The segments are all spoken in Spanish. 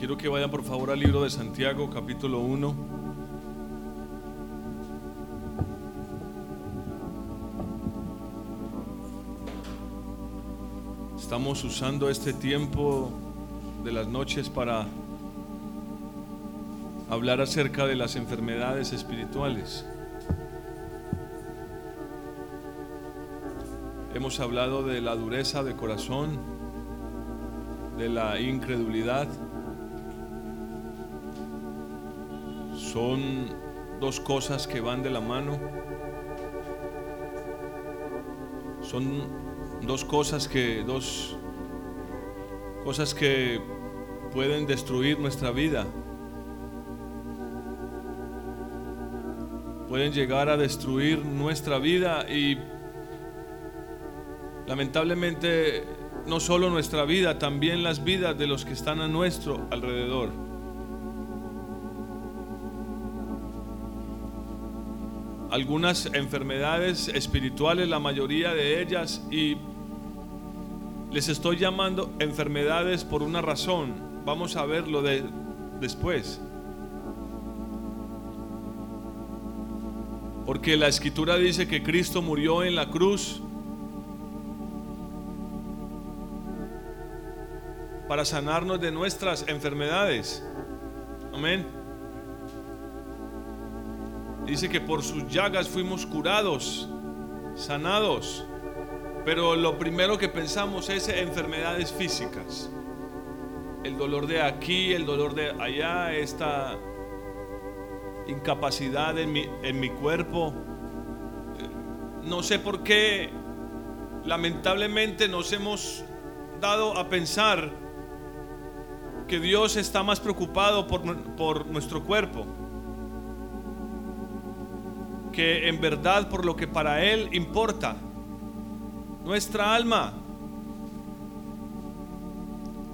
Quiero que vayan por favor al libro de Santiago, capítulo 1. Estamos usando este tiempo de las noches para hablar acerca de las enfermedades espirituales. Hemos hablado de la dureza de corazón, de la incredulidad. Son dos cosas que van de la mano. Son dos cosas que dos cosas que pueden destruir nuestra vida. Pueden llegar a destruir nuestra vida y lamentablemente no solo nuestra vida, también las vidas de los que están a nuestro alrededor. Algunas enfermedades espirituales, la mayoría de ellas, y les estoy llamando enfermedades por una razón. Vamos a verlo de, después. Porque la escritura dice que Cristo murió en la cruz para sanarnos de nuestras enfermedades. Amén. Dice que por sus llagas fuimos curados, sanados. Pero lo primero que pensamos es enfermedades físicas. El dolor de aquí, el dolor de allá, esta incapacidad en mi, en mi cuerpo. No sé por qué, lamentablemente nos hemos dado a pensar que Dios está más preocupado por, por nuestro cuerpo en verdad por lo que para Él importa. Nuestra alma.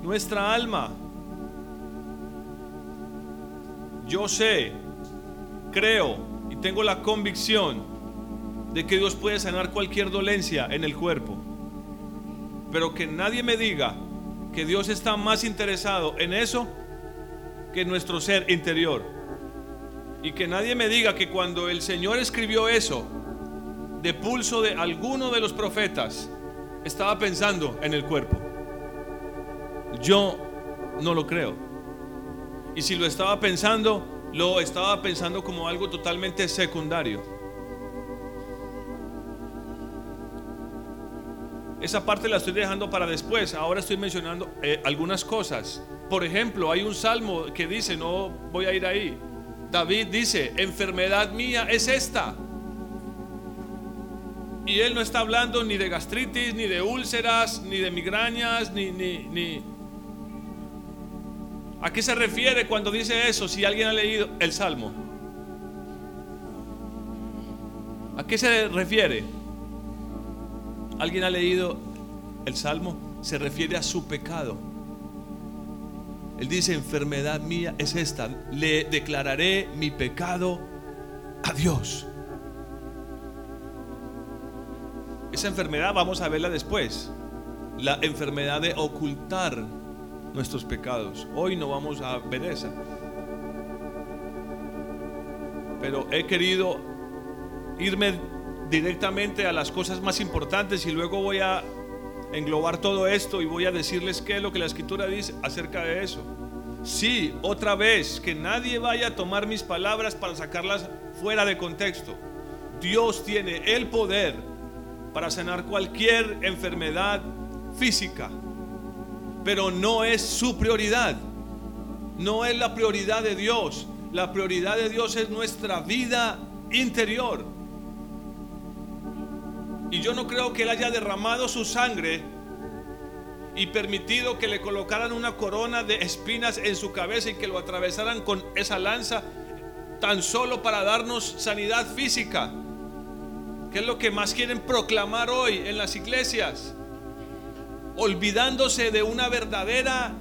Nuestra alma. Yo sé, creo y tengo la convicción de que Dios puede sanar cualquier dolencia en el cuerpo. Pero que nadie me diga que Dios está más interesado en eso que en nuestro ser interior. Y que nadie me diga que cuando el Señor escribió eso, de pulso de alguno de los profetas, estaba pensando en el cuerpo. Yo no lo creo. Y si lo estaba pensando, lo estaba pensando como algo totalmente secundario. Esa parte la estoy dejando para después. Ahora estoy mencionando eh, algunas cosas. Por ejemplo, hay un salmo que dice, no voy a ir ahí. David dice, enfermedad mía es esta. Y él no está hablando ni de gastritis, ni de úlceras, ni de migrañas, ni, ni, ni... ¿A qué se refiere cuando dice eso? Si alguien ha leído el salmo. ¿A qué se refiere? ¿Alguien ha leído el Salmo? Se refiere a su pecado. Él dice, enfermedad mía es esta. Le declararé mi pecado a Dios. Esa enfermedad vamos a verla después. La enfermedad de ocultar nuestros pecados. Hoy no vamos a ver esa. Pero he querido irme directamente a las cosas más importantes y luego voy a englobar todo esto y voy a decirles qué es lo que la escritura dice acerca de eso. Sí, otra vez, que nadie vaya a tomar mis palabras para sacarlas fuera de contexto. Dios tiene el poder para sanar cualquier enfermedad física, pero no es su prioridad. No es la prioridad de Dios. La prioridad de Dios es nuestra vida interior. Y yo no creo que Él haya derramado su sangre y permitido que le colocaran una corona de espinas en su cabeza y que lo atravesaran con esa lanza tan solo para darnos sanidad física, que es lo que más quieren proclamar hoy en las iglesias, olvidándose de una verdadera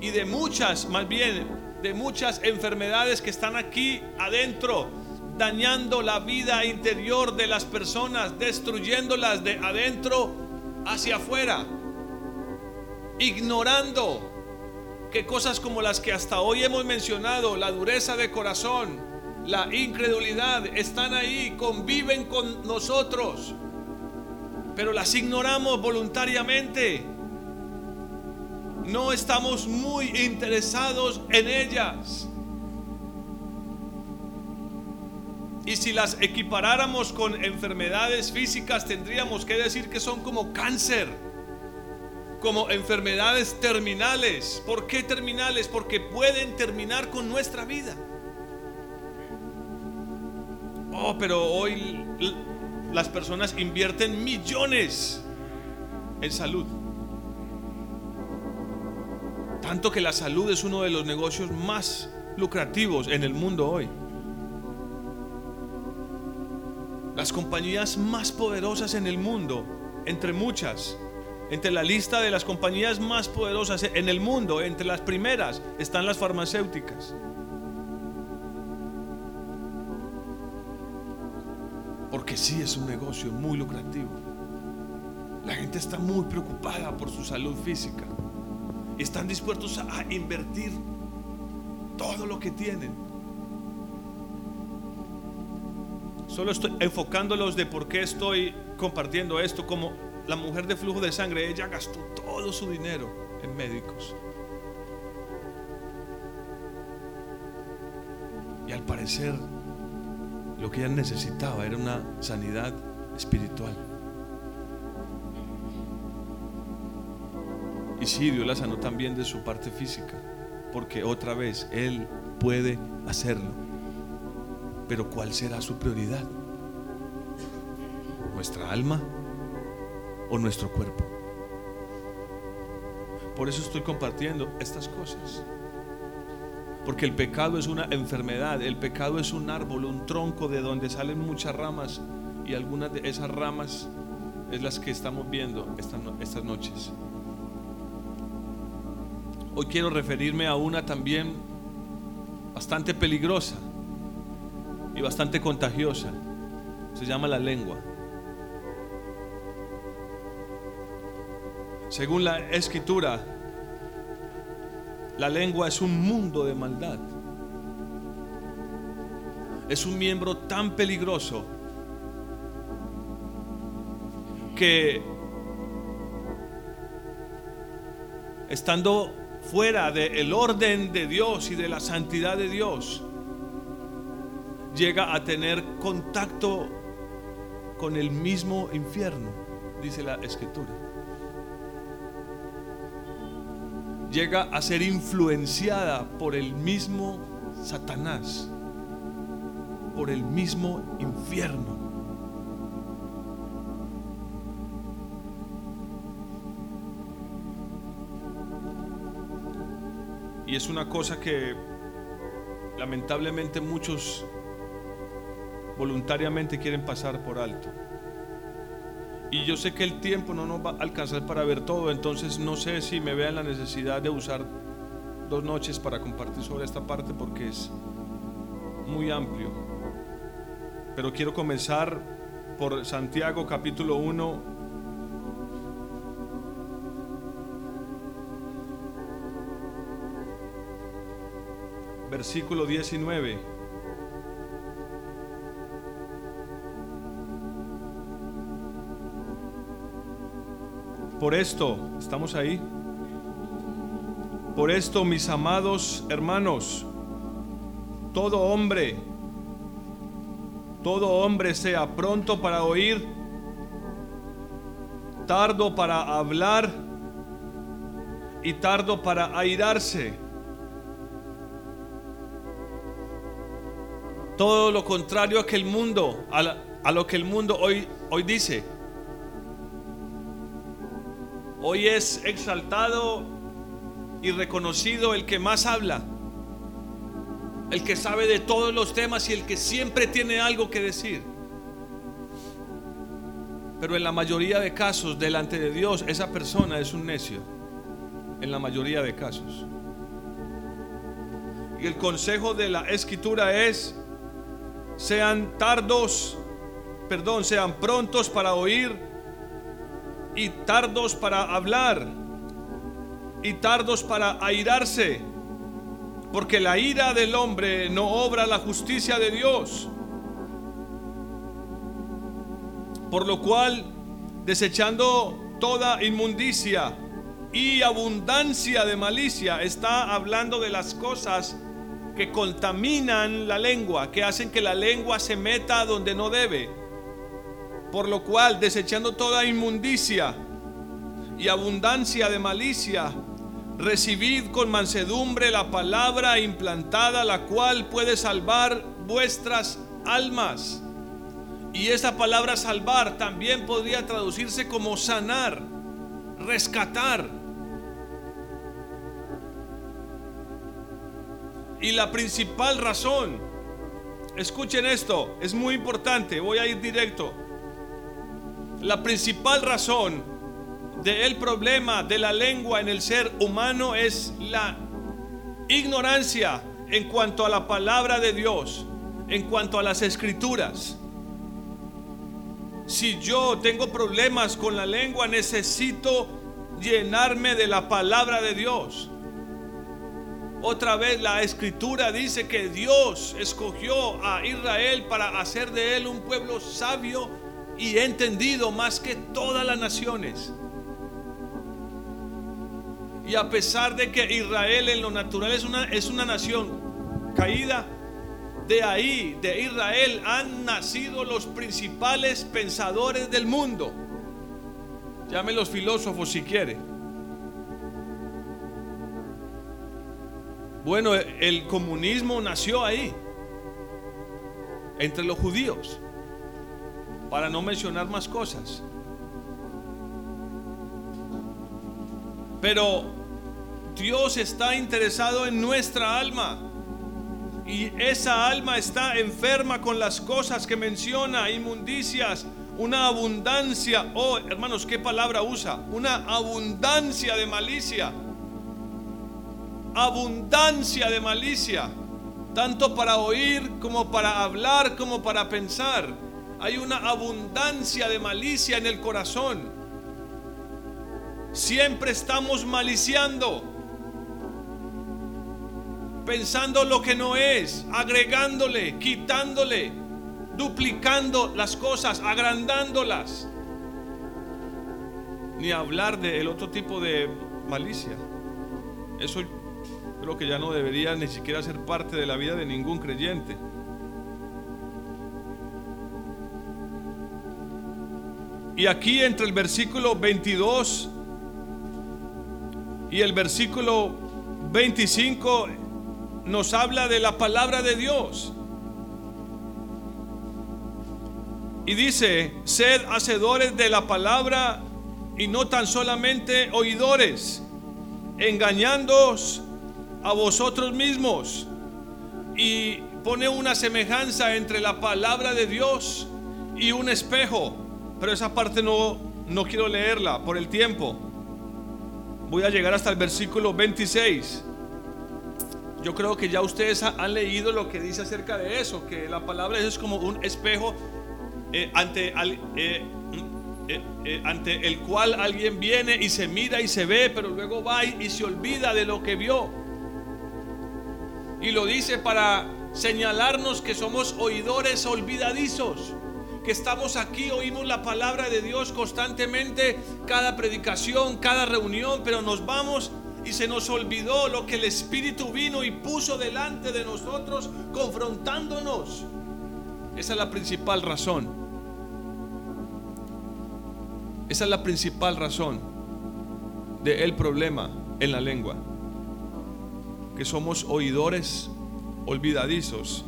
y de muchas, más bien, de muchas enfermedades que están aquí adentro dañando la vida interior de las personas, destruyéndolas de adentro hacia afuera, ignorando que cosas como las que hasta hoy hemos mencionado, la dureza de corazón, la incredulidad, están ahí, conviven con nosotros, pero las ignoramos voluntariamente. No estamos muy interesados en ellas. Y si las equiparáramos con enfermedades físicas, tendríamos que decir que son como cáncer, como enfermedades terminales. ¿Por qué terminales? Porque pueden terminar con nuestra vida. Oh, pero hoy las personas invierten millones en salud. Tanto que la salud es uno de los negocios más lucrativos en el mundo hoy. Las compañías más poderosas en el mundo, entre muchas, entre la lista de las compañías más poderosas en el mundo, entre las primeras, están las farmacéuticas. Porque sí es un negocio muy lucrativo. La gente está muy preocupada por su salud física. Están dispuestos a invertir todo lo que tienen Solo estoy enfocándolos de por qué estoy compartiendo esto. Como la mujer de flujo de sangre, ella gastó todo su dinero en médicos. Y al parecer lo que ella necesitaba era una sanidad espiritual. Y sí, Dios la sanó también de su parte física, porque otra vez Él puede hacerlo. Pero ¿cuál será su prioridad? ¿Nuestra alma o nuestro cuerpo? Por eso estoy compartiendo estas cosas. Porque el pecado es una enfermedad, el pecado es un árbol, un tronco de donde salen muchas ramas y algunas de esas ramas es las que estamos viendo estas, estas noches. Hoy quiero referirme a una también bastante peligrosa y bastante contagiosa. Se llama la lengua. Según la escritura, la lengua es un mundo de maldad. Es un miembro tan peligroso que estando fuera del orden de Dios y de la santidad de Dios, llega a tener contacto con el mismo infierno, dice la escritura. Llega a ser influenciada por el mismo Satanás, por el mismo infierno. Y es una cosa que lamentablemente muchos voluntariamente quieren pasar por alto. Y yo sé que el tiempo no nos va a alcanzar para ver todo, entonces no sé si me vean la necesidad de usar dos noches para compartir sobre esta parte porque es muy amplio. Pero quiero comenzar por Santiago capítulo 1. Versículo 19. Por esto, estamos ahí. Por esto, mis amados hermanos, todo hombre, todo hombre sea pronto para oír, tardo para hablar y tardo para airarse. Todo lo contrario a que el mundo, a, lo que el mundo hoy, hoy dice. Hoy es exaltado y reconocido el que más habla, el que sabe de todos los temas y el que siempre tiene algo que decir. Pero en la mayoría de casos, delante de Dios, esa persona es un necio. En la mayoría de casos. Y el consejo de la escritura es, sean tardos, perdón, sean prontos para oír y tardos para hablar y tardos para airarse, porque la ira del hombre no obra la justicia de Dios. Por lo cual, desechando toda inmundicia y abundancia de malicia, está hablando de las cosas que contaminan la lengua, que hacen que la lengua se meta donde no debe. Por lo cual, desechando toda inmundicia y abundancia de malicia, recibid con mansedumbre la palabra implantada, la cual puede salvar vuestras almas. Y esa palabra salvar también podría traducirse como sanar, rescatar. Y la principal razón, escuchen esto, es muy importante, voy a ir directo. La principal razón del problema de la lengua en el ser humano es la ignorancia en cuanto a la palabra de Dios, en cuanto a las escrituras. Si yo tengo problemas con la lengua, necesito llenarme de la palabra de Dios. Otra vez la escritura dice que Dios escogió a Israel para hacer de él un pueblo sabio y entendido más que todas las naciones. Y a pesar de que Israel en lo natural es una, es una nación caída, de ahí, de Israel, han nacido los principales pensadores del mundo. Llame los filósofos si quiere. Bueno, el comunismo nació ahí, entre los judíos, para no mencionar más cosas. Pero Dios está interesado en nuestra alma. Y esa alma está enferma con las cosas que menciona, inmundicias, una abundancia. Oh, hermanos, ¿qué palabra usa? Una abundancia de malicia abundancia de malicia, tanto para oír como para hablar como para pensar. Hay una abundancia de malicia en el corazón. Siempre estamos maliciando, pensando lo que no es, agregándole, quitándole, duplicando las cosas, agrandándolas. Ni hablar del otro tipo de malicia. Eso creo que ya no debería ni siquiera ser parte de la vida de ningún creyente. Y aquí entre el versículo 22 y el versículo 25 nos habla de la palabra de Dios. Y dice, sed hacedores de la palabra y no tan solamente oidores, engañándoos a vosotros mismos y pone una semejanza entre la palabra de Dios y un espejo. Pero esa parte no, no quiero leerla por el tiempo. Voy a llegar hasta el versículo 26. Yo creo que ya ustedes han leído lo que dice acerca de eso, que la palabra es como un espejo eh, ante, eh, eh, ante el cual alguien viene y se mira y se ve, pero luego va y se olvida de lo que vio. Y lo dice para señalarnos que somos oidores olvidadizos, que estamos aquí, oímos la palabra de Dios constantemente, cada predicación, cada reunión, pero nos vamos y se nos olvidó lo que el Espíritu vino y puso delante de nosotros, confrontándonos. Esa es la principal razón. Esa es la principal razón del problema en la lengua que somos oidores olvidadizos.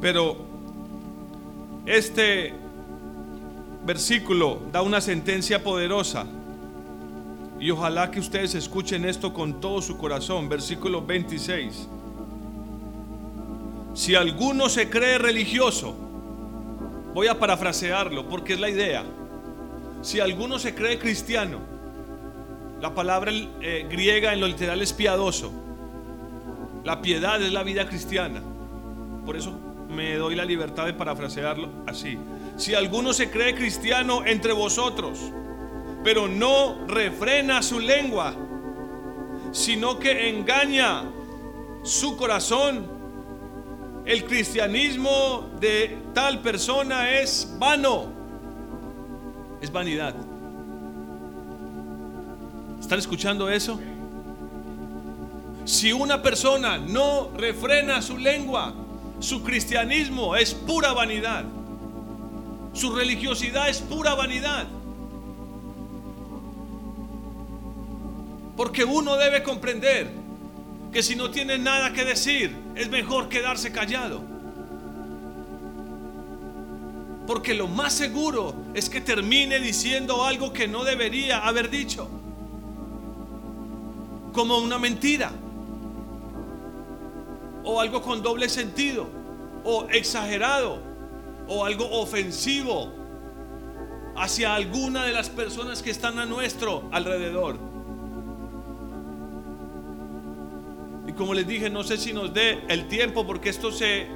Pero este versículo da una sentencia poderosa. Y ojalá que ustedes escuchen esto con todo su corazón. Versículo 26. Si alguno se cree religioso, voy a parafrasearlo porque es la idea. Si alguno se cree cristiano, la palabra eh, griega en lo literal es piadoso. La piedad es la vida cristiana. Por eso me doy la libertad de parafrasearlo así. Si alguno se cree cristiano entre vosotros, pero no refrena su lengua, sino que engaña su corazón. El cristianismo de tal persona es vano, es vanidad. ¿Están escuchando eso? Si una persona no refrena su lengua, su cristianismo es pura vanidad. Su religiosidad es pura vanidad. Porque uno debe comprender que si no tiene nada que decir, es mejor quedarse callado. Porque lo más seguro es que termine diciendo algo que no debería haber dicho. Como una mentira. O algo con doble sentido. O exagerado. O algo ofensivo hacia alguna de las personas que están a nuestro alrededor. como les dije, no sé si nos dé el tiempo porque esto se,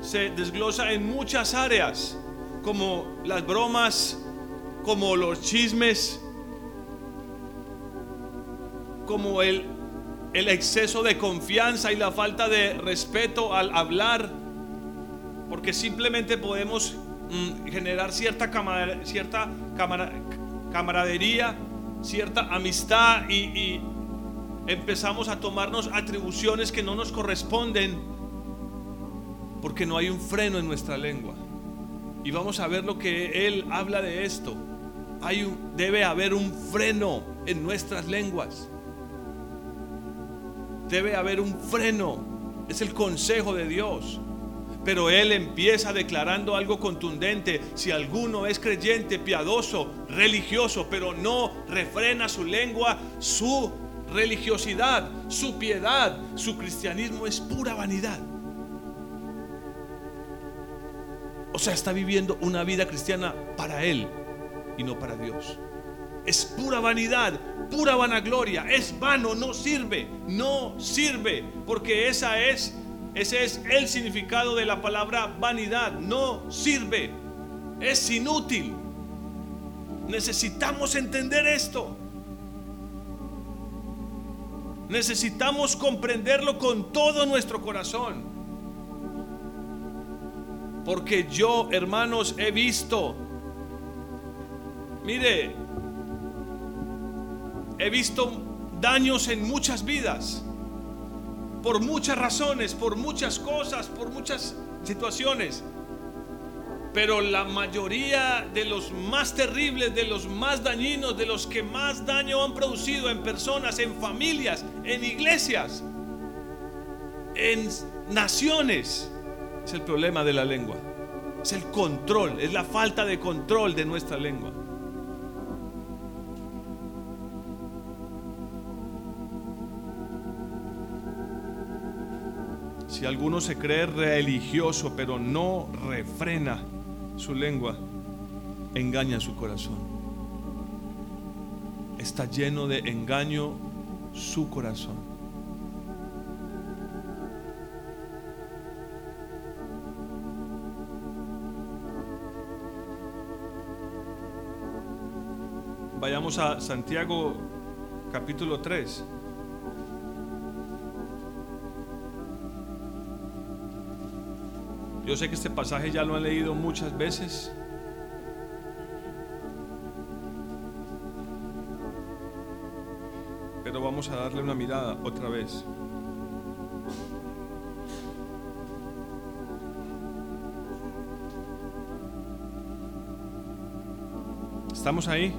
se desglosa en muchas áreas, como las bromas, como los chismes, como el, el exceso de confianza y la falta de respeto al hablar, porque simplemente podemos mm, generar cierta, cierta camaradería, cierta amistad y empezamos a tomarnos atribuciones que no nos corresponden porque no hay un freno en nuestra lengua. Y vamos a ver lo que él habla de esto. Hay debe haber un freno en nuestras lenguas. Debe haber un freno. Es el consejo de Dios. Pero él empieza declarando algo contundente. Si alguno es creyente, piadoso, religioso, pero no refrena su lengua, su religiosidad, su piedad, su cristianismo es pura vanidad. O sea, está viviendo una vida cristiana para Él y no para Dios. Es pura vanidad, pura vanagloria, es vano, no sirve, no sirve, porque esa es, ese es el significado de la palabra vanidad, no sirve, es inútil. Necesitamos entender esto. Necesitamos comprenderlo con todo nuestro corazón. Porque yo, hermanos, he visto, mire, he visto daños en muchas vidas, por muchas razones, por muchas cosas, por muchas situaciones. Pero la mayoría de los más terribles, de los más dañinos, de los que más daño han producido en personas, en familias, en iglesias, en naciones, es el problema de la lengua. Es el control, es la falta de control de nuestra lengua. Si alguno se cree religioso pero no refrena su lengua, engaña su corazón. Está lleno de engaño su corazón. Vayamos a Santiago capítulo 3. Yo sé que este pasaje ya lo han leído muchas veces. Pero vamos a darle una mirada otra vez. ¿Estamos ahí?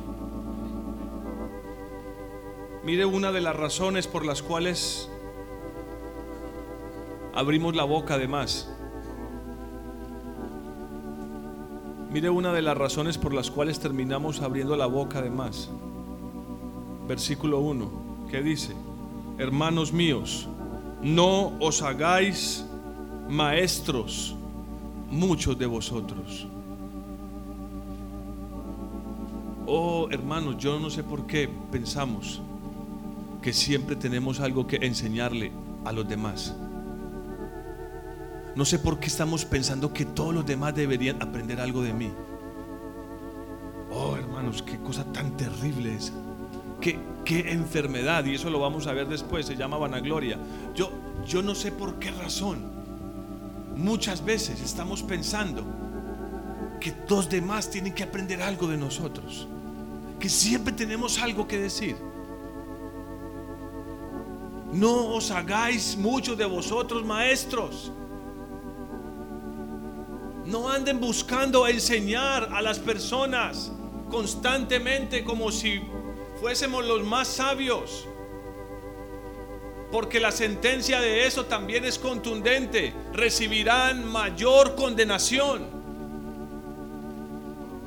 Mire una de las razones por las cuales abrimos la boca de más. Mire una de las razones por las cuales terminamos abriendo la boca de más. Versículo 1, que dice, hermanos míos, no os hagáis maestros muchos de vosotros. Oh hermanos, yo no sé por qué pensamos que siempre tenemos algo que enseñarle a los demás. No sé por qué estamos pensando que todos los demás deberían aprender algo de mí. Oh, hermanos, qué cosa tan terrible es. qué, qué enfermedad, y eso lo vamos a ver después, se llama vanagloria. Yo, yo no sé por qué razón. Muchas veces estamos pensando que los demás tienen que aprender algo de nosotros, que siempre tenemos algo que decir. No os hagáis muchos de vosotros maestros. No anden buscando enseñar a las personas constantemente como si fuésemos los más sabios. Porque la sentencia de eso también es contundente. Recibirán mayor condenación.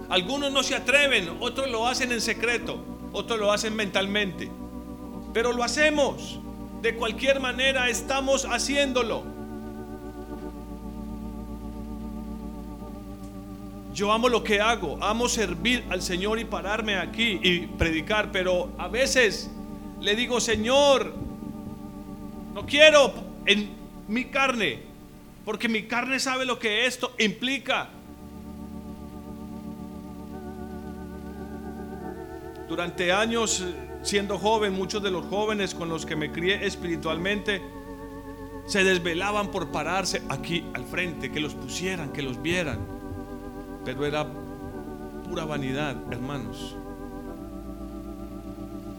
Algunos no se atreven, otros lo hacen en secreto, otros lo hacen mentalmente. Pero lo hacemos. De cualquier manera estamos haciéndolo. Yo amo lo que hago, amo servir al Señor y pararme aquí y predicar, pero a veces le digo, Señor, no quiero en mi carne, porque mi carne sabe lo que esto implica. Durante años siendo joven, muchos de los jóvenes con los que me crié espiritualmente se desvelaban por pararse aquí al frente, que los pusieran, que los vieran. Pero era pura vanidad, hermanos.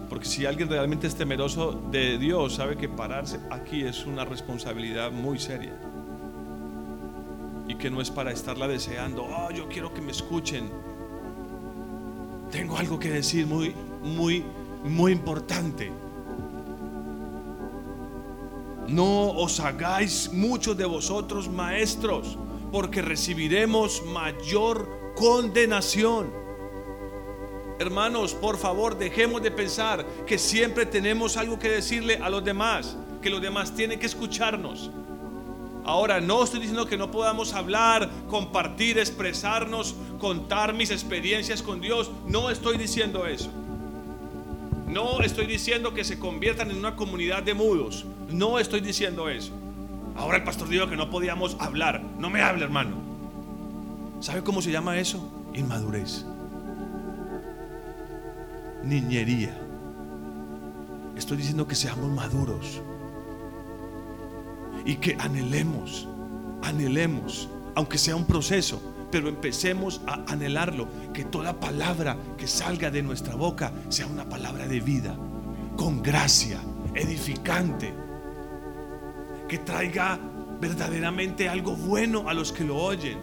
Porque si alguien realmente es temeroso de Dios, sabe que pararse aquí es una responsabilidad muy seria. Y que no es para estarla deseando, oh, yo quiero que me escuchen. Tengo algo que decir muy, muy muy importante. No os hagáis muchos de vosotros maestros, porque recibiremos mayor condenación. Hermanos, por favor, dejemos de pensar que siempre tenemos algo que decirle a los demás, que los demás tienen que escucharnos. Ahora, no estoy diciendo que no podamos hablar, compartir, expresarnos, contar mis experiencias con Dios. No estoy diciendo eso. No estoy diciendo que se conviertan en una comunidad de mudos. No estoy diciendo eso. Ahora el pastor dijo que no podíamos hablar. No me hable, hermano. ¿Sabe cómo se llama eso? Inmadurez. Niñería. Estoy diciendo que seamos maduros. Y que anhelemos, anhelemos, aunque sea un proceso, pero empecemos a anhelarlo, que toda palabra que salga de nuestra boca sea una palabra de vida, con gracia, edificante, que traiga verdaderamente algo bueno a los que lo oyen.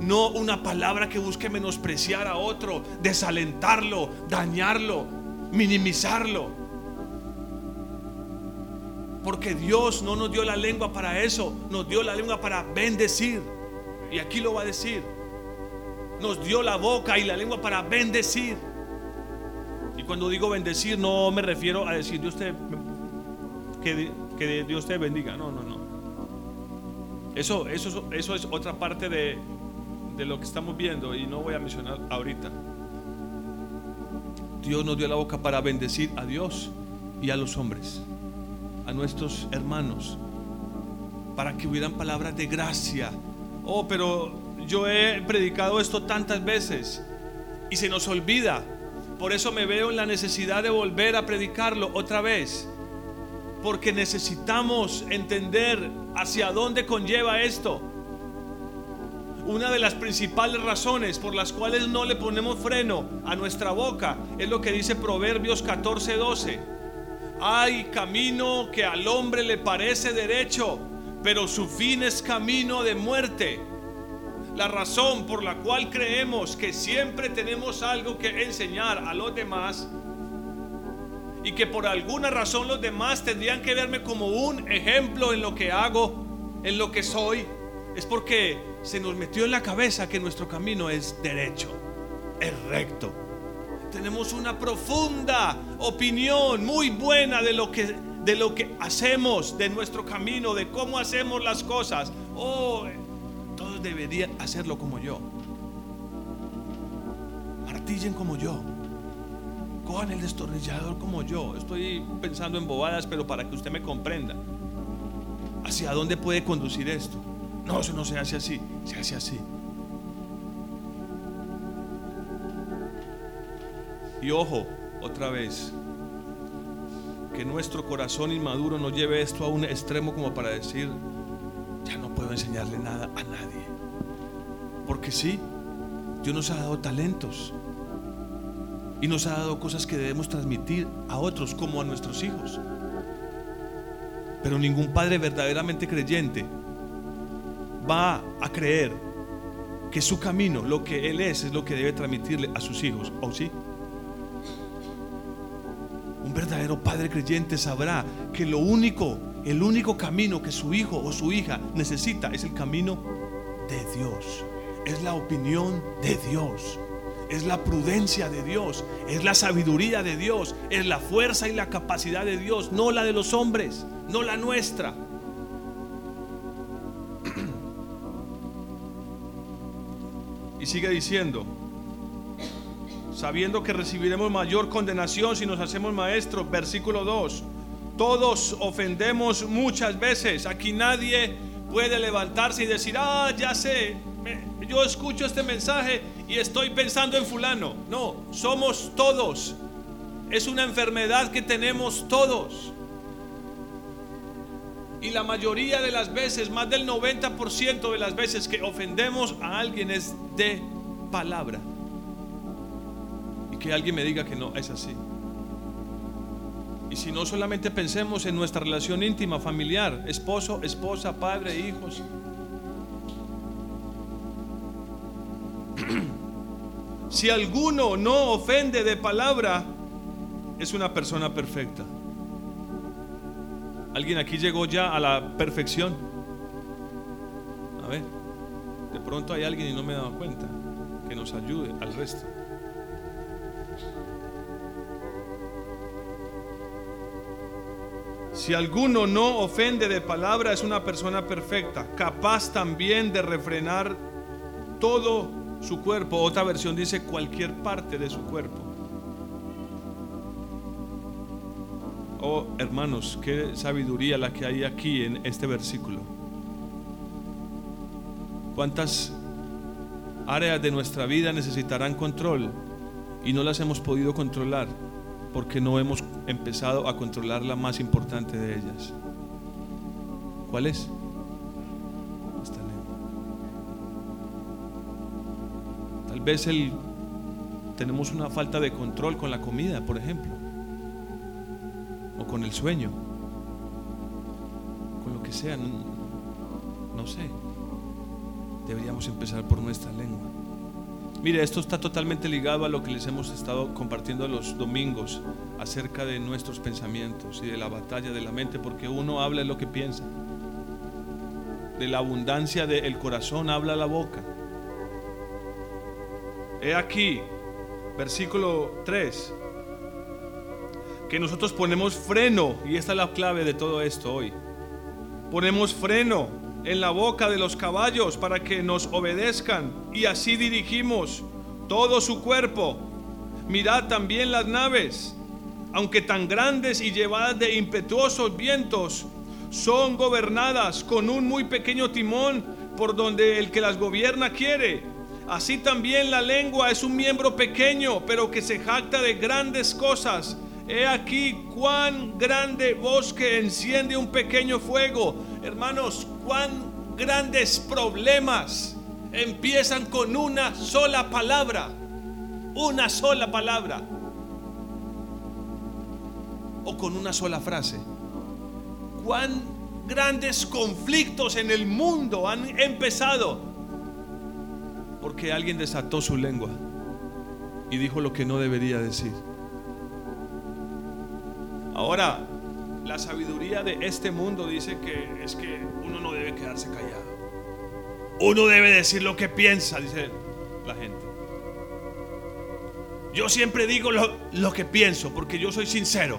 No una palabra que busque menospreciar a otro, desalentarlo, dañarlo, minimizarlo. Porque Dios no nos dio la lengua para eso, nos dio la lengua para bendecir. Y aquí lo va a decir. Nos dio la boca y la lengua para bendecir. Y cuando digo bendecir no me refiero a decir Dios te que, que Dios te bendiga. No, no, no. Eso, eso, eso es otra parte de, de lo que estamos viendo y no voy a mencionar ahorita. Dios nos dio la boca para bendecir a Dios y a los hombres, a nuestros hermanos, para que hubieran palabras de gracia, oh, pero yo he predicado esto tantas veces y se nos olvida. Por eso me veo en la necesidad de volver a predicarlo otra vez. Porque necesitamos entender hacia dónde conlleva esto. Una de las principales razones por las cuales no le ponemos freno a nuestra boca es lo que dice Proverbios 14:12. Hay camino que al hombre le parece derecho, pero su fin es camino de muerte. La razón por la cual creemos que siempre tenemos algo que enseñar a los demás y que por alguna razón los demás tendrían que verme como un ejemplo en lo que hago, en lo que soy, es porque se nos metió en la cabeza que nuestro camino es derecho, es recto. Tenemos una profunda opinión muy buena de lo que de lo que hacemos, de nuestro camino, de cómo hacemos las cosas. Oh, todos deberían hacerlo como yo. Martillen como yo. Cojan el destornillador como yo. Estoy pensando en bobadas, pero para que usted me comprenda. ¿Hacia dónde puede conducir esto? No, eso no se hace así, se hace así. Y ojo, otra vez, que nuestro corazón inmaduro no lleve esto a un extremo como para decir, ya no puedo enseñarle nada a nadie. Porque sí, Dios nos ha dado talentos y nos ha dado cosas que debemos transmitir a otros como a nuestros hijos. Pero ningún padre verdaderamente creyente va a creer que su camino, lo que él es, es lo que debe transmitirle a sus hijos. ¿O sí? Un verdadero padre creyente sabrá que lo único, el único camino que su hijo o su hija necesita es el camino de Dios. Es la opinión de Dios. Es la prudencia de Dios. Es la sabiduría de Dios. Es la fuerza y la capacidad de Dios. No la de los hombres. No la nuestra. Y sigue diciendo, sabiendo que recibiremos mayor condenación si nos hacemos maestros. Versículo 2. Todos ofendemos muchas veces. Aquí nadie puede levantarse y decir, ah, ya sé, yo escucho este mensaje y estoy pensando en fulano. No, somos todos. Es una enfermedad que tenemos todos. Y la mayoría de las veces, más del 90% de las veces que ofendemos a alguien es de palabra que alguien me diga que no es así. Y si no solamente pensemos en nuestra relación íntima, familiar, esposo, esposa, padre, hijos. Si alguno no ofende de palabra, es una persona perfecta. ¿Alguien aquí llegó ya a la perfección? A ver, de pronto hay alguien y no me he dado cuenta que nos ayude al resto. Si alguno no ofende de palabra es una persona perfecta, capaz también de refrenar todo su cuerpo. Otra versión dice cualquier parte de su cuerpo. Oh, hermanos, qué sabiduría la que hay aquí en este versículo. ¿Cuántas áreas de nuestra vida necesitarán control y no las hemos podido controlar porque no hemos empezado a controlar la más importante de ellas. ¿Cuál es? Vez el, tenemos una falta de control con la comida, por ejemplo, o con el sueño, con lo que sea, no, no sé. Deberíamos empezar por nuestra lengua. Mire, esto está totalmente ligado a lo que les hemos estado compartiendo los domingos acerca de nuestros pensamientos y de la batalla de la mente, porque uno habla de lo que piensa. De la abundancia del corazón habla la boca. He aquí, versículo 3, que nosotros ponemos freno, y esta es la clave de todo esto hoy. Ponemos freno en la boca de los caballos para que nos obedezcan y así dirigimos todo su cuerpo. Mirad también las naves, aunque tan grandes y llevadas de impetuosos vientos, son gobernadas con un muy pequeño timón por donde el que las gobierna quiere. Así también la lengua es un miembro pequeño, pero que se jacta de grandes cosas. He aquí cuán grande bosque enciende un pequeño fuego. Hermanos, cuán grandes problemas empiezan con una sola palabra. Una sola palabra. O con una sola frase. Cuán grandes conflictos en el mundo han empezado porque alguien desató su lengua y dijo lo que no debería decir. Ahora, la sabiduría de este mundo dice que es que uno no debe quedarse callado. Uno debe decir lo que piensa, dice la gente. Yo siempre digo lo, que pienso porque yo soy sincero.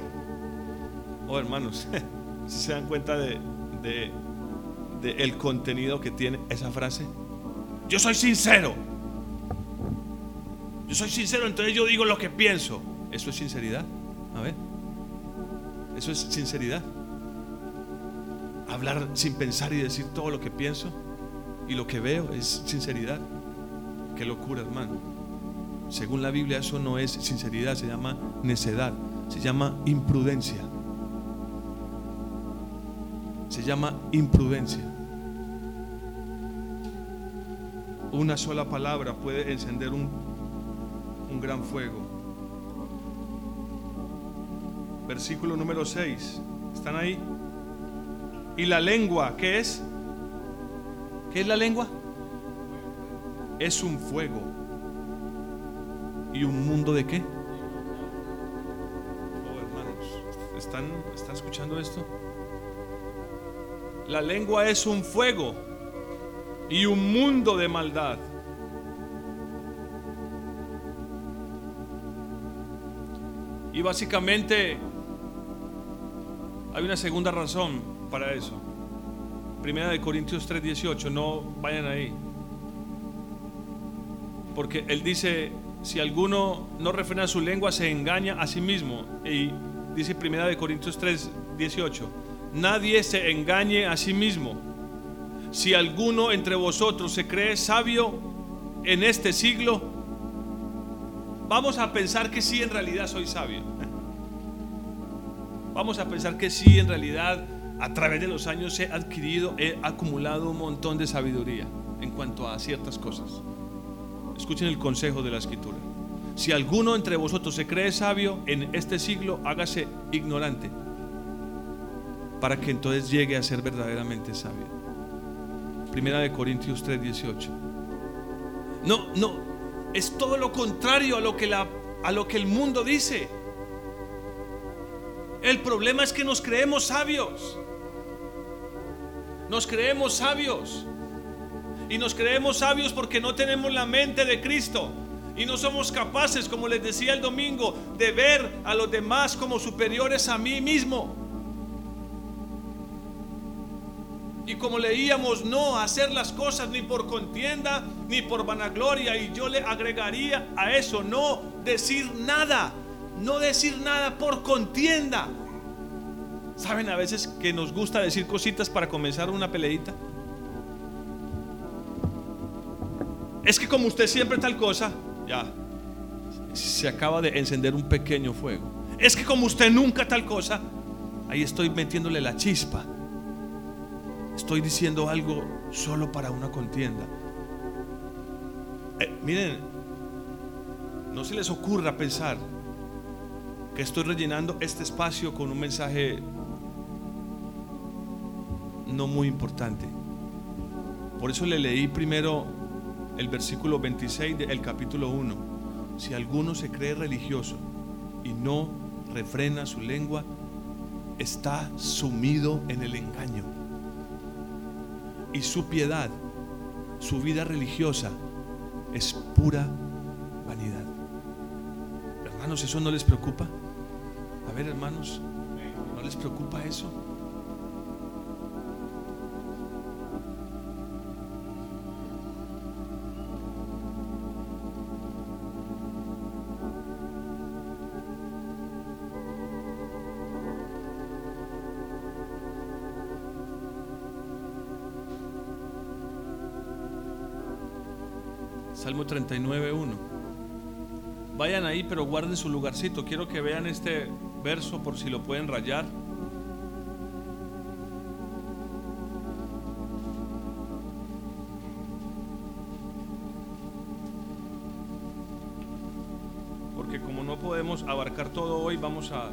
Oh, hermanos, ¿se dan cuenta de, de el contenido que tiene esa frase? Yo soy sincero. Yo soy sincero, entonces yo digo lo que pienso. ¿Eso es sinceridad? A ver. Eso es sinceridad. Hablar sin pensar y decir todo lo que pienso y lo que veo es sinceridad. Qué locura, hermano. Según la Biblia eso no es sinceridad, se llama necedad, se llama imprudencia. Se llama imprudencia. Una sola palabra puede encender un, un gran fuego. Versículo número 6. ¿Están ahí? ¿Y la lengua qué es? ¿Qué es la lengua? Es un fuego. ¿Y un mundo de qué? Oh, hermanos, ¿están, ¿están escuchando esto? La lengua es un fuego y un mundo de maldad. Y básicamente hay una segunda razón para eso. Primera de Corintios 3:18, no vayan ahí. Porque él dice, si alguno no refrena su lengua se engaña a sí mismo. Y dice Primera de Corintios 3:18, nadie se engañe a sí mismo. Si alguno entre vosotros se cree sabio en este siglo, vamos a pensar que sí en realidad soy sabio. Vamos a pensar que sí en realidad a través de los años he adquirido, he acumulado un montón de sabiduría en cuanto a ciertas cosas. Escuchen el consejo de la escritura. Si alguno entre vosotros se cree sabio en este siglo, hágase ignorante, para que entonces llegue a ser verdaderamente sabio. Primera de Corintios 3:18. No, no, es todo lo contrario a lo que la a lo que el mundo dice. El problema es que nos creemos sabios. Nos creemos sabios. Y nos creemos sabios porque no tenemos la mente de Cristo. Y no somos capaces, como les decía el domingo, de ver a los demás como superiores a mí mismo. Y como leíamos, no hacer las cosas ni por contienda ni por vanagloria. Y yo le agregaría a eso, no decir nada. No decir nada por contienda. ¿Saben a veces que nos gusta decir cositas para comenzar una peleita? Es que como usted siempre tal cosa, ya, se acaba de encender un pequeño fuego. Es que como usted nunca tal cosa, ahí estoy metiéndole la chispa. Estoy diciendo algo solo para una contienda. Eh, miren, no se les ocurra pensar que estoy rellenando este espacio con un mensaje no muy importante. Por eso le leí primero el versículo 26 del capítulo 1. Si alguno se cree religioso y no refrena su lengua, está sumido en el engaño. Y su piedad, su vida religiosa, es pura vanidad. Hermanos, ¿eso no les preocupa? A ver, hermanos, ¿no les preocupa eso? Salmo 39.1. Vayan ahí, pero guarden su lugarcito. Quiero que vean este verso por si lo pueden rayar. Porque como no podemos abarcar todo hoy, vamos a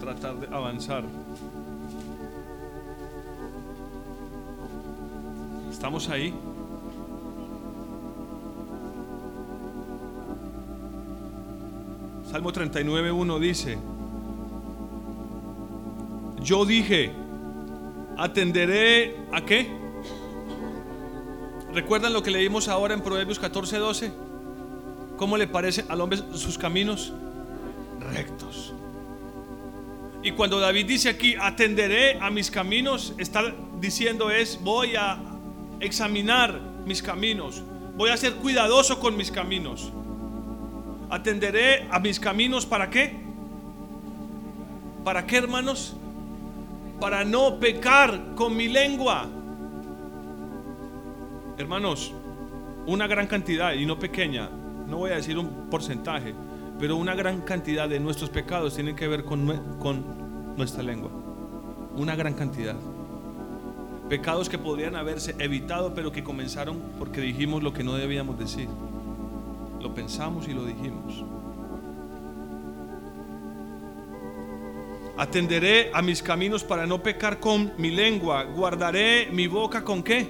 tratar de avanzar. ¿Estamos ahí? Salmo 39.1 dice, yo dije, atenderé a qué? ¿Recuerdan lo que leímos ahora en Proverbios 14.12? ¿Cómo le parece al hombre sus caminos? Rectos. Y cuando David dice aquí, atenderé a mis caminos, está diciendo es, voy a examinar mis caminos, voy a ser cuidadoso con mis caminos. Atenderé a mis caminos para qué? ¿Para qué, hermanos? Para no pecar con mi lengua. Hermanos, una gran cantidad, y no pequeña, no voy a decir un porcentaje, pero una gran cantidad de nuestros pecados tienen que ver con, con nuestra lengua. Una gran cantidad. Pecados que podrían haberse evitado, pero que comenzaron porque dijimos lo que no debíamos decir. Lo pensamos y lo dijimos. Atenderé a mis caminos para no pecar con mi lengua. Guardaré mi boca con qué?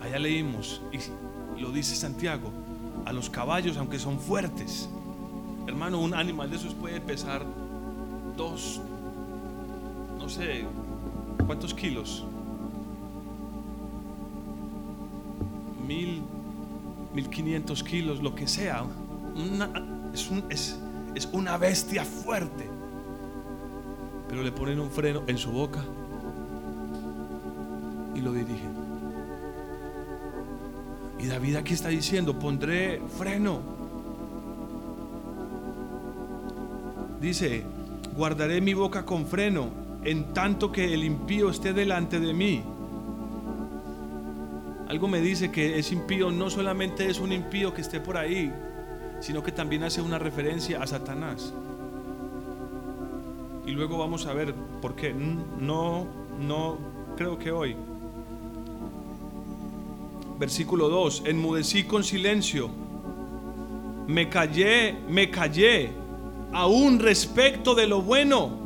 Allá leímos, y lo dice Santiago, a los caballos, aunque son fuertes. Hermano, un animal de esos puede pesar dos, no sé, ¿cuántos kilos? Mil, mil quinientos kilos, lo que sea. es, un, es, es una bestia fuerte. Pero le ponen un freno en su boca y lo dirigen. Y David aquí está diciendo, pondré freno. Dice, guardaré mi boca con freno en tanto que el impío esté delante de mí. Algo me dice que es impío no solamente es un impío que esté por ahí, sino que también hace una referencia a Satanás. Y luego vamos a ver por qué. No, no creo que hoy. Versículo 2. Enmudecí con silencio. Me callé, me callé. Aún respecto de lo bueno.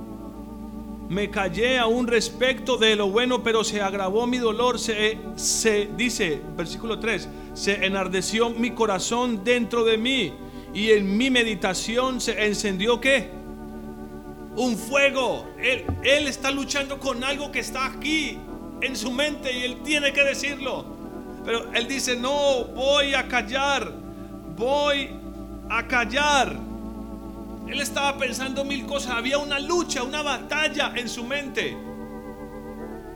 Me callé aún respecto de lo bueno, pero se agravó mi dolor. Se, se dice, versículo 3 se enardeció mi corazón dentro de mí y en mi meditación se encendió qué? Un fuego. Él está luchando con algo que está aquí en su mente y él tiene que decirlo. Pero él dice, no, voy a callar, voy a callar. Él estaba pensando mil cosas, había una lucha, una batalla en su mente.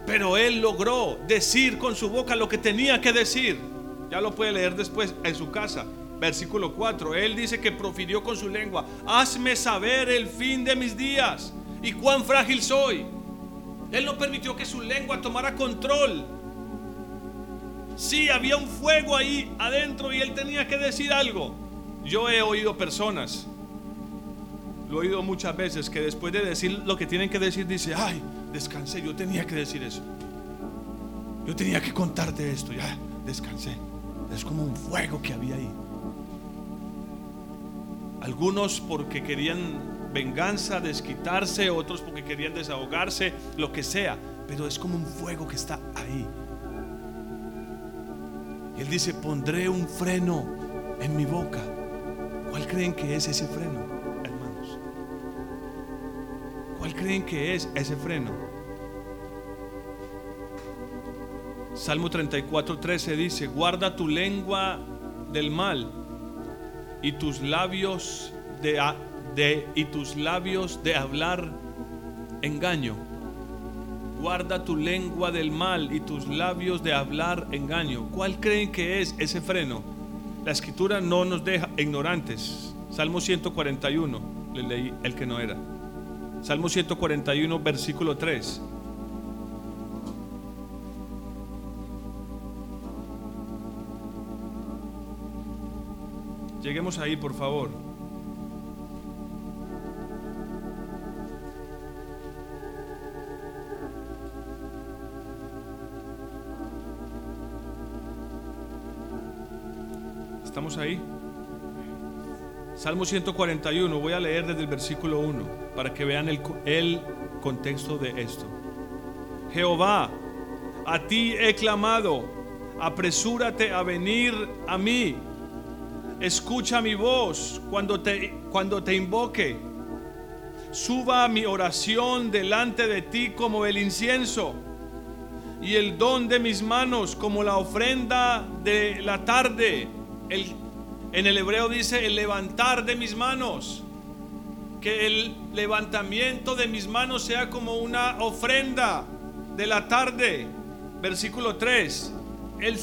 Pero él logró decir con su boca lo que tenía que decir. Ya lo puede leer después en su casa. Versículo 4. Él dice que profirió con su lengua. Hazme saber el fin de mis días y cuán frágil soy. Él no permitió que su lengua tomara control. Sí, había un fuego ahí adentro y él tenía que decir algo. Yo he oído personas, lo he oído muchas veces, que después de decir lo que tienen que decir, dice, ay, descansé, yo tenía que decir eso. Yo tenía que contarte esto, ya, descansé. Es como un fuego que había ahí. Algunos porque querían venganza, desquitarse, otros porque querían desahogarse, lo que sea. Pero es como un fuego que está ahí. Y él dice, pondré un freno en mi boca. ¿Cuál creen que es ese freno, ¿Cuál creen que es ese freno? Salmo 34, 13 dice, guarda tu lengua del mal y tus labios de, y tus labios de hablar engaño. Guarda tu lengua del mal y tus labios de hablar engaño. ¿Cuál creen que es ese freno? La escritura no nos deja ignorantes. Salmo 141, le leí el que no era. Salmo 141, versículo 3. Lleguemos ahí, por favor. ¿Estamos ahí? Salmo 141, voy a leer desde el versículo 1 para que vean el, el contexto de esto. Jehová, a ti he clamado, apresúrate a venir a mí escucha mi voz cuando te, cuando te invoque. Suba mi oración delante de ti como el incienso y el don de mis manos como la ofrenda de la tarde. El, en el hebreo dice el levantar de mis manos. Que el levantamiento de mis manos sea como una ofrenda de la tarde. Versículo 3. El,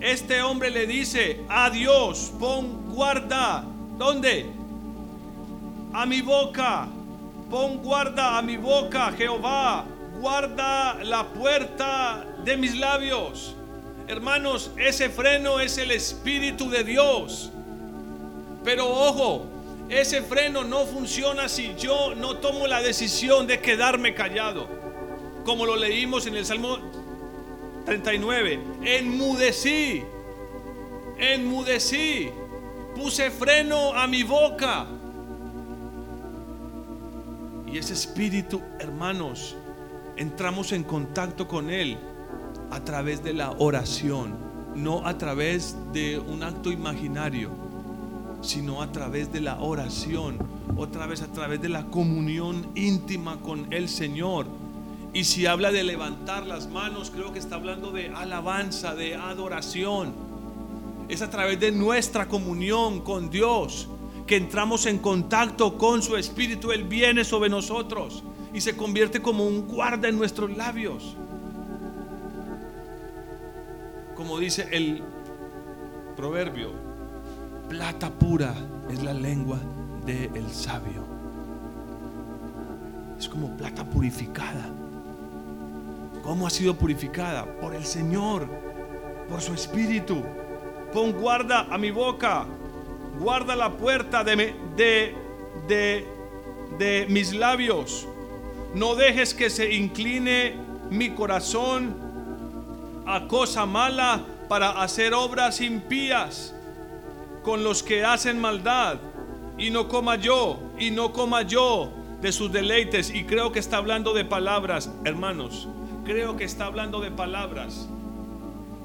este hombre le dice a Dios, pon guarda. ¿Dónde? A mi boca. Pon guarda a mi boca, Jehová. guarda la puerta de mis labios. Hermanos, ese freno es el Espíritu de Dios. Pero ojo, ese freno no funciona si yo no tomo la decisión de quedarme callado. Como lo leímos en el Salmo 39. Enmudecí, enmudecí, puse freno a mi boca. Y ese espíritu, hermanos, entramos en contacto con Él a través de la oración, no a través de un acto imaginario, sino a través de la oración, otra vez a través de la comunión íntima con el Señor. Y si habla de levantar las manos, creo que está hablando de alabanza, de adoración. Es a través de nuestra comunión con Dios que entramos en contacto con su Espíritu. Él viene sobre nosotros y se convierte como un guarda en nuestros labios. Como dice el proverbio, plata pura es la lengua del sabio. Es como plata purificada. ¿Cómo ha sido purificada? Por el Señor, por su Espíritu. Pon guarda a mi boca, guarda la puerta de, mis labios. No dejes que se incline mi corazón a cosa mala para hacer obras impías con los que hacen maldad. Y no coma yo, y no coma yo de sus deleites. Y creo que está hablando de palabras, hermanos creo que está hablando de palabras.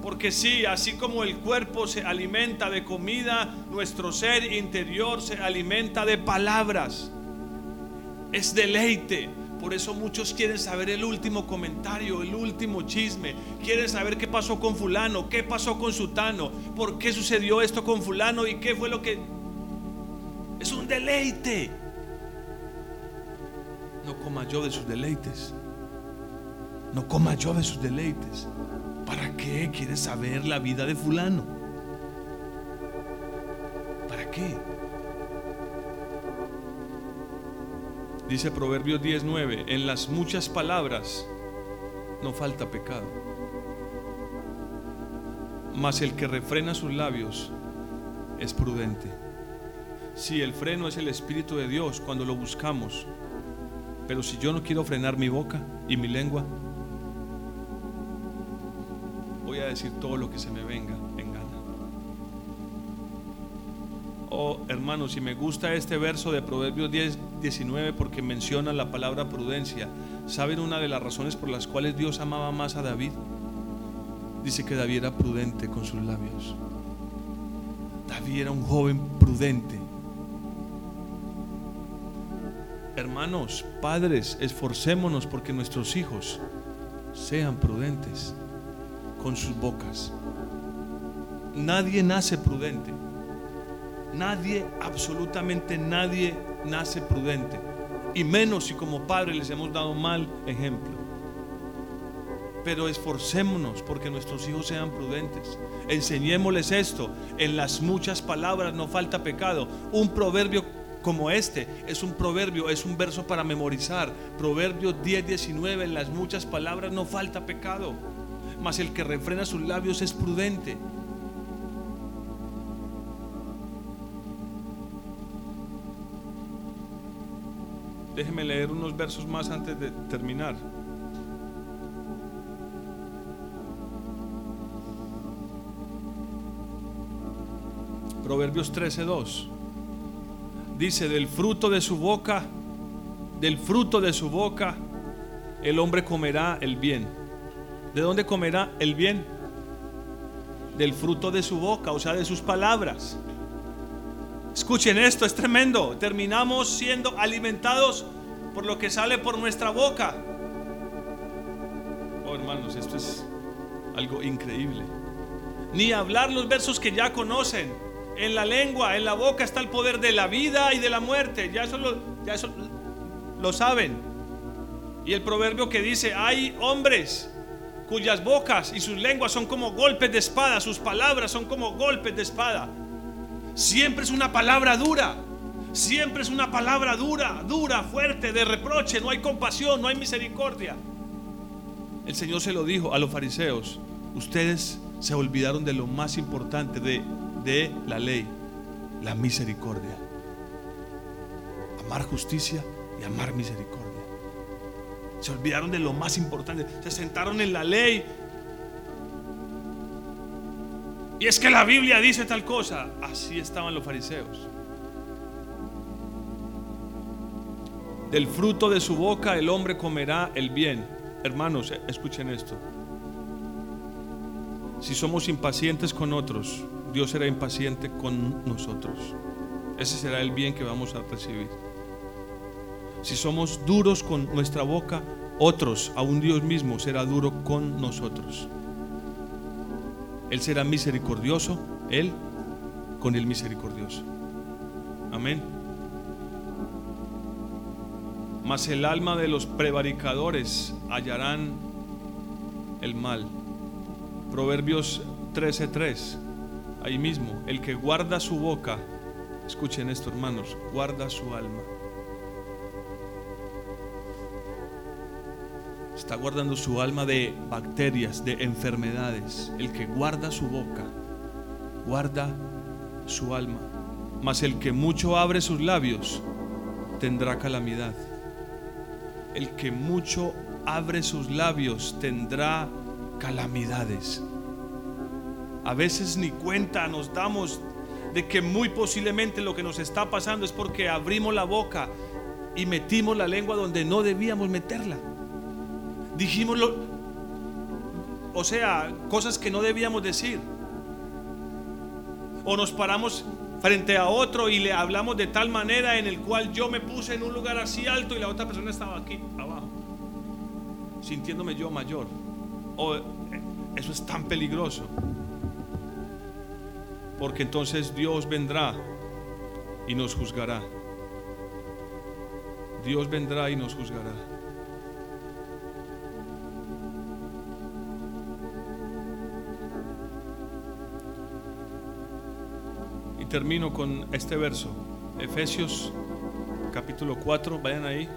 Porque sí, así como el cuerpo se alimenta de comida, nuestro ser interior se alimenta de palabras. Es deleite. Por eso muchos quieren saber el último comentario, el último chisme. Quieren saber qué pasó con fulano, qué pasó con sutano, por qué sucedió esto con fulano y qué fue lo que... Es un deleite. No coma yo de sus deleites. No coma yo de sus deleites. ¿Para qué quieres saber la vida de fulano? ¿Para qué? Dice Proverbios 19, en las muchas palabras no falta pecado. Mas el que refrena sus labios es prudente. Si el freno es el Espíritu de Dios cuando lo buscamos, pero si yo no quiero frenar mi boca y mi lengua, voy a decir todo lo que se me venga Oh, hermanos, si me gusta este verso de Proverbios 10, 19 porque menciona la palabra prudencia, ¿saben una de las razones por las cuales Dios amaba más a David? Dice que David era prudente con sus labios. David era un joven prudente. Hermanos, padres, esforcémonos porque nuestros hijos sean prudentes con sus bocas. Nadie nace prudente. Nadie, absolutamente nadie nace prudente. Y menos si como padres les hemos dado mal ejemplo. Pero esforcémonos porque nuestros hijos sean prudentes. Enseñémosles esto. En las muchas palabras no falta pecado. Un proverbio como este es un proverbio, es un verso para memorizar. Proverbios 10, 19. En las muchas palabras no falta pecado mas el que refrena sus labios es prudente. Déjeme leer unos versos más antes de terminar. Proverbios 13:2 dice: Del fruto de su boca, del fruto de su boca, el hombre comerá el bien ¿De dónde comerá el bien? Del fruto de su boca, o sea, de sus palabras. Escuchen esto, es tremendo. Terminamos siendo alimentados por lo que sale por nuestra boca. Oh, hermanos, esto es algo increíble. Ni hablar los versos que ya conocen. En la lengua, en la boca está el poder de la vida y de la muerte. Ya eso lo, ya eso lo saben. Y el proverbio que dice, hay hombres cuyas bocas y sus lenguas son como golpes de espada, sus palabras son como golpes de espada. Siempre es una palabra dura, siempre es una palabra dura, dura, fuerte, de reproche, no hay compasión, no hay misericordia. El Señor se lo dijo a los fariseos, ustedes se olvidaron de lo más importante de, de la ley, la misericordia. Amar justicia y amar misericordia. Se olvidaron de lo más importante. Se sentaron en la ley. Y es que la Biblia dice tal cosa. Así estaban los fariseos. Del fruto de su boca el hombre comerá el bien. Hermanos, escuchen esto. Si somos impacientes con otros, Dios será impaciente con nosotros. Ese será el bien que vamos a recibir. Si somos duros con nuestra boca, otros, aún Dios mismo, será duro con nosotros. Él será misericordioso, Él con el misericordioso. Amén. Mas el alma de los prevaricadores hallarán el mal. Proverbios 13:3. Ahí mismo, el que guarda su boca, escuchen esto hermanos, guarda su alma. Está guardando su alma de bacterias, de enfermedades. El que guarda su boca, guarda su alma. Mas el que mucho abre sus labios, tendrá calamidad. El que mucho abre sus labios, tendrá calamidades. A veces ni cuenta nos damos de que muy posiblemente lo que nos está pasando es porque abrimos la boca y metimos la lengua donde no debíamos meterla dijimos lo, o sea, cosas que no debíamos decir. O nos paramos frente a otro y le hablamos de tal manera en el cual yo me puse en un lugar así alto y la otra persona estaba aquí abajo, sintiéndome yo mayor. O eh, eso es tan peligroso. Porque entonces Dios vendrá y nos juzgará. Dios vendrá y nos juzgará. Termino con este verso. Efesios capítulo 4, vayan ahí.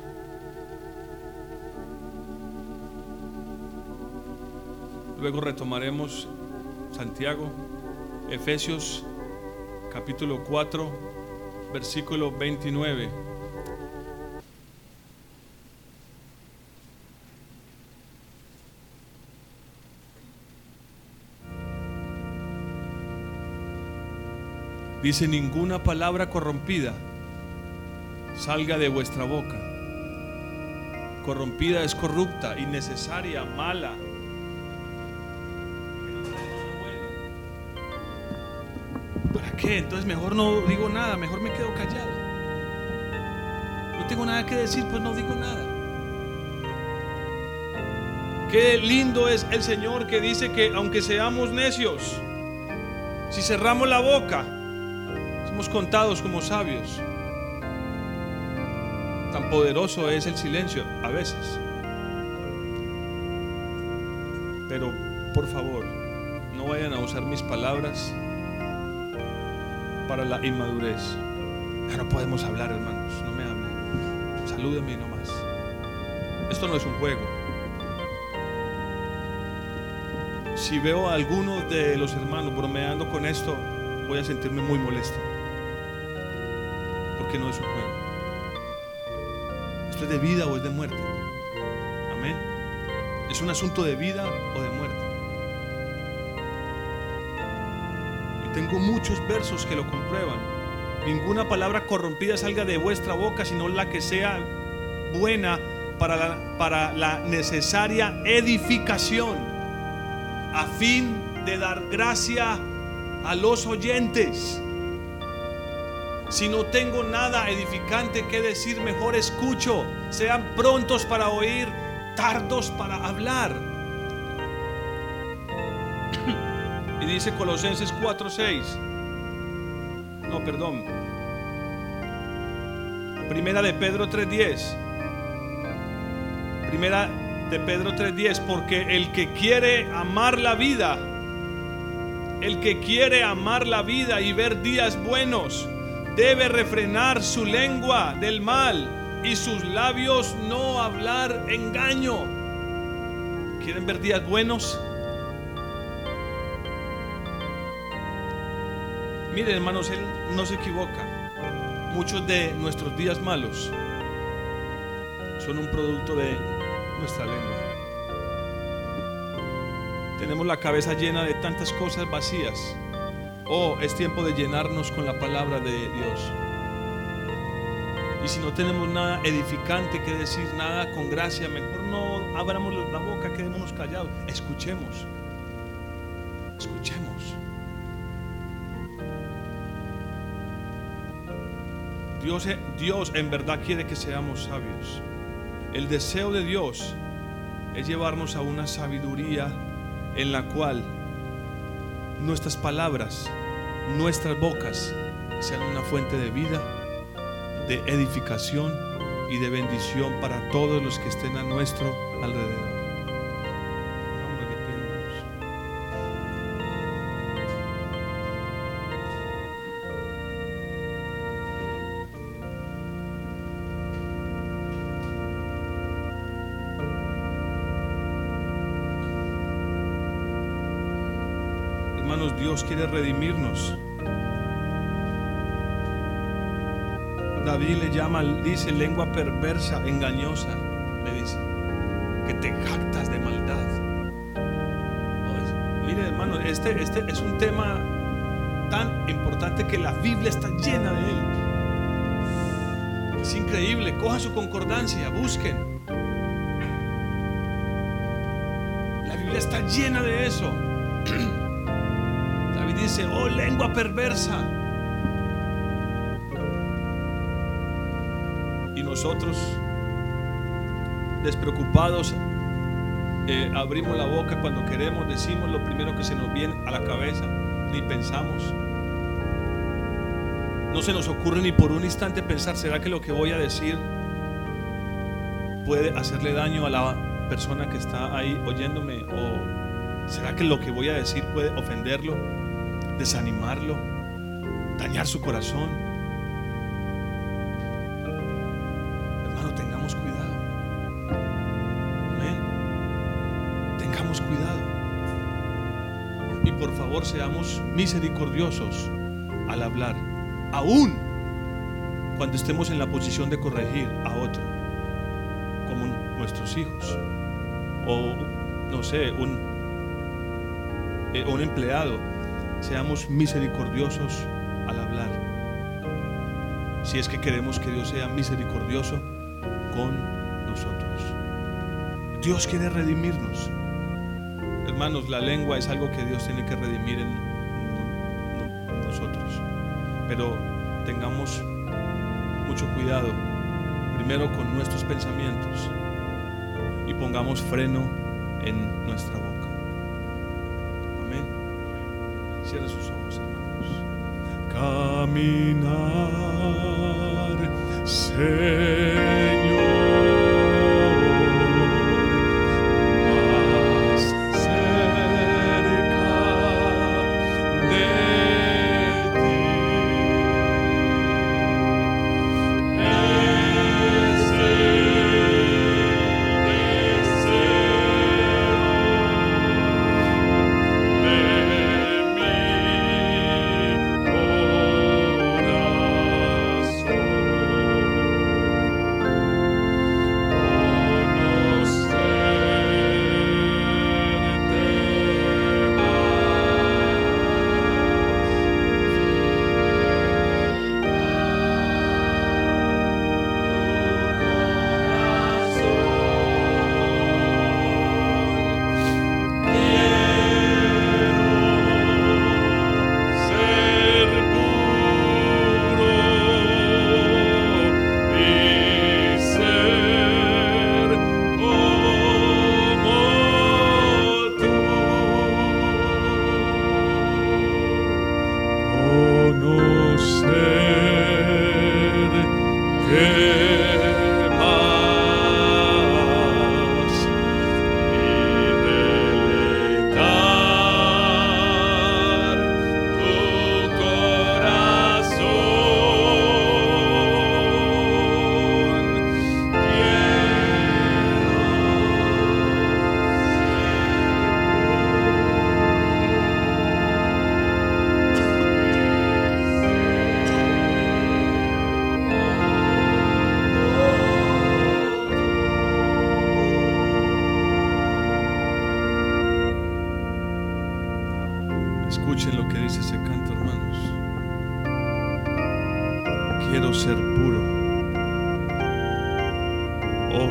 Luego retomaremos Santiago, Efesios capítulo 4, versículo 29. Dice, ninguna palabra corrompida salga de vuestra boca. Corrompida es corrupta, innecesaria, mala. ¿Para qué? Entonces mejor no digo nada, mejor me quedo callado. No tengo nada que decir, pues no digo nada. Qué lindo es el Señor que dice que aunque seamos necios, si cerramos la boca, contados como sabios. Tan poderoso es el silencio a veces. Pero por favor, no vayan a usar mis palabras para la inmadurez. Ya no podemos hablar, hermanos, no me hablen. Salúdenme nomás. Esto no es un juego. Si veo a alguno de los hermanos bromeando con esto, voy a sentirme muy molesto que no es un juego. Esto es de vida o es de muerte. Amén. Es un asunto de vida o de muerte. Y tengo muchos versos que lo comprueban. Ninguna palabra corrompida salga de vuestra boca, sino la que sea buena para la, para la necesaria edificación, a fin de dar gracia a los oyentes. Si no tengo nada edificante que decir, mejor escucho. Sean prontos para oír, tardos para hablar. Y dice Colosenses 4:6. No, perdón. Primera de Pedro 3:10. Primera de Pedro 3:10, porque el que quiere amar la vida, el que quiere amar la vida y ver días buenos, debe refrenar su lengua del mal y sus labios no hablar engaño. ¿Quieren ver días buenos? Miren, hermanos, Él no se equivoca. Muchos de nuestros días malos son un producto de nuestra lengua. Tenemos la cabeza llena de tantas cosas vacías. Oh, es tiempo de llenarnos con la palabra de Dios. Y si no tenemos nada edificante que decir, nada con gracia, mejor no abramos la boca, quedémonos callados. Escuchemos. Escuchemos. Dios, Dios en verdad quiere que seamos sabios. El deseo de Dios es llevarnos a una sabiduría en la cual nuestras palabras, nuestras bocas sean una fuente de vida, de edificación y de bendición para todos los que estén a nuestro alrededor. Dios quiere redimirnos. David le llama, dice lengua perversa, engañosa, le dice, que te jactas de maldad. mire hermano, este, este es un tema tan importante que la Biblia está llena de él. Es increíble, coja su concordancia, busquen. La Biblia está llena de eso. dice, oh lengua perversa. Y nosotros, despreocupados, eh, abrimos la boca cuando queremos, decimos lo primero que se nos viene a la cabeza, ni pensamos. No se nos ocurre ni por un instante pensar, ¿será que lo que voy a decir puede hacerle daño a la persona que está ahí oyéndome? ¿O será que lo que voy a decir puede ofenderlo? Desanimarlo, dañar su corazón. Hermano, tengamos cuidado. Amén. Tengamos cuidado. Y por favor seamos misericordiosos al hablar, aún cuando estemos en la posición de corregir a otro, como nuestros hijos, o no sé, un, eh, un empleado seamos misericordiosos al hablar. Si es que queremos que Dios sea misericordioso con nosotros. Dios quiere redimirnos. Hermanos, la lengua es algo que Dios tiene que redimir en nosotros. Pero tengamos mucho cuidado, primero con nuestros pensamientos y pongamos freno en nuestra boca. Cierra sus ojos, hermanos. Caminar, Señor.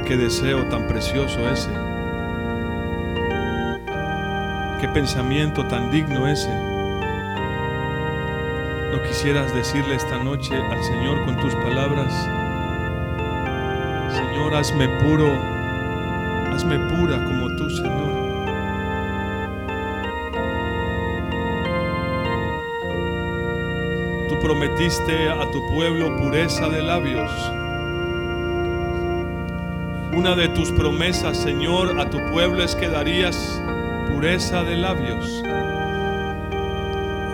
Qué deseo tan precioso ese. Qué pensamiento tan digno ese. ¿No quisieras decirle esta noche al Señor con tus palabras? Señor, hazme puro, hazme pura como tú, Señor. Tú prometiste a tu pueblo pureza de labios. Una de tus promesas, Señor, a tu pueblo es que darías pureza de labios.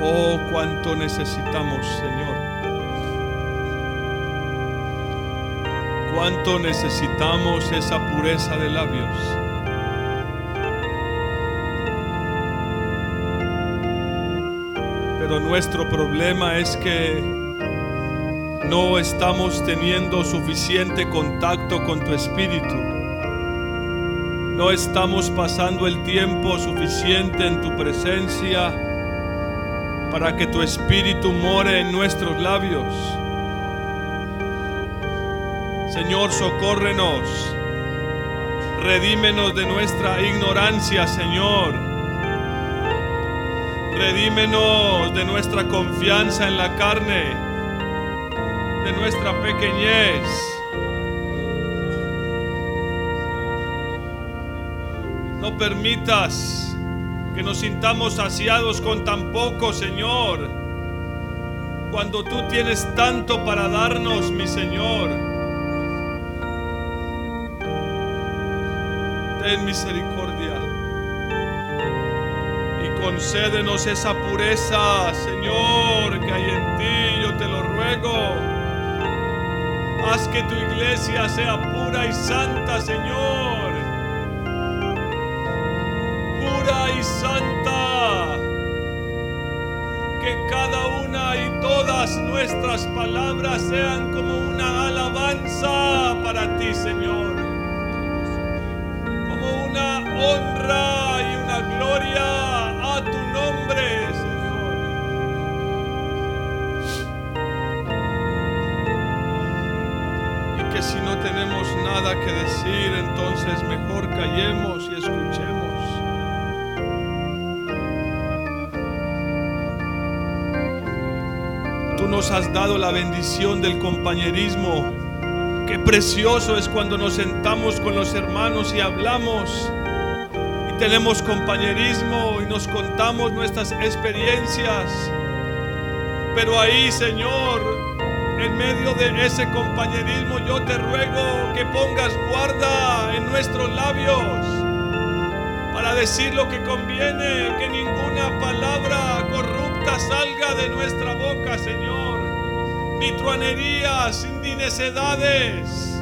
Oh, cuánto necesitamos, Señor. Cuánto necesitamos esa pureza de labios. Pero nuestro problema es que no estamos teniendo suficiente contacto con tu espíritu. No estamos pasando el tiempo suficiente en tu presencia para que tu espíritu more en nuestros labios. Señor, socórrenos. Redímenos de nuestra ignorancia, Señor. Redímenos de nuestra confianza en la carne, nuestra pequeñez. No permitas que nos sintamos saciados con tan poco, Señor, cuando tú tienes tanto para darnos, mi Señor. Ten misericordia y concédenos esa pureza, Señor, que hay en ti, yo te lo ruego. Haz que tu iglesia sea pura y santa, Señor. Pura y santa. Que cada una y todas nuestras palabras sean como una alabanza para ti, Señor. Como una honra entonces mejor callemos y escuchemos. Tú nos has dado la bendición del compañerismo. Qué precioso es cuando nos sentamos con los hermanos y hablamos y tenemos compañerismo y nos contamos nuestras experiencias. Pero ahí, Señor, en medio de ese compañerismo, yo te ruego que pongas guarda en nuestros labios para decir lo que conviene, que ninguna palabra corrupta salga de nuestra boca, Señor. Ni truanerías, ni necedades,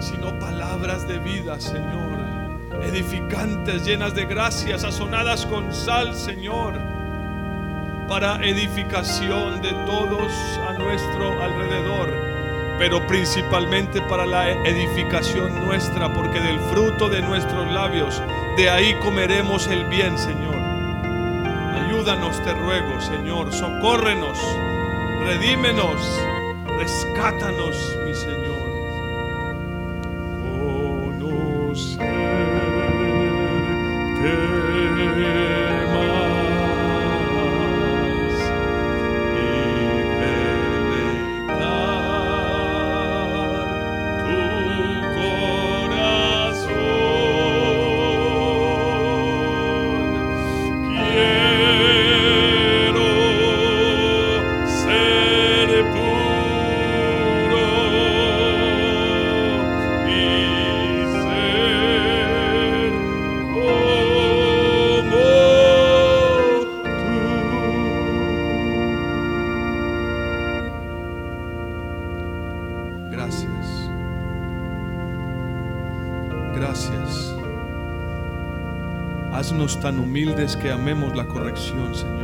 sino palabras de vida, Señor. Edificantes, llenas de gracia, sazonadas con sal, Señor para edificación de todos a nuestro alrededor, pero principalmente para la edificación nuestra, porque del fruto de nuestros labios, de ahí comeremos el bien, Señor. Ayúdanos, te ruego, Señor, socórrenos, redímenos, rescátanos, mi Señor. tan humildes que amemos la corrección, Señor.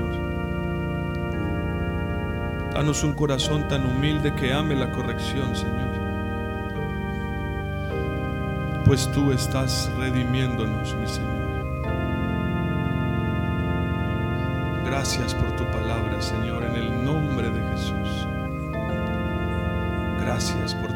Danos un corazón tan humilde que ame la corrección, Señor. Pues tú estás redimiéndonos, mi Señor. Gracias por tu palabra, Señor, en el nombre de Jesús. Gracias por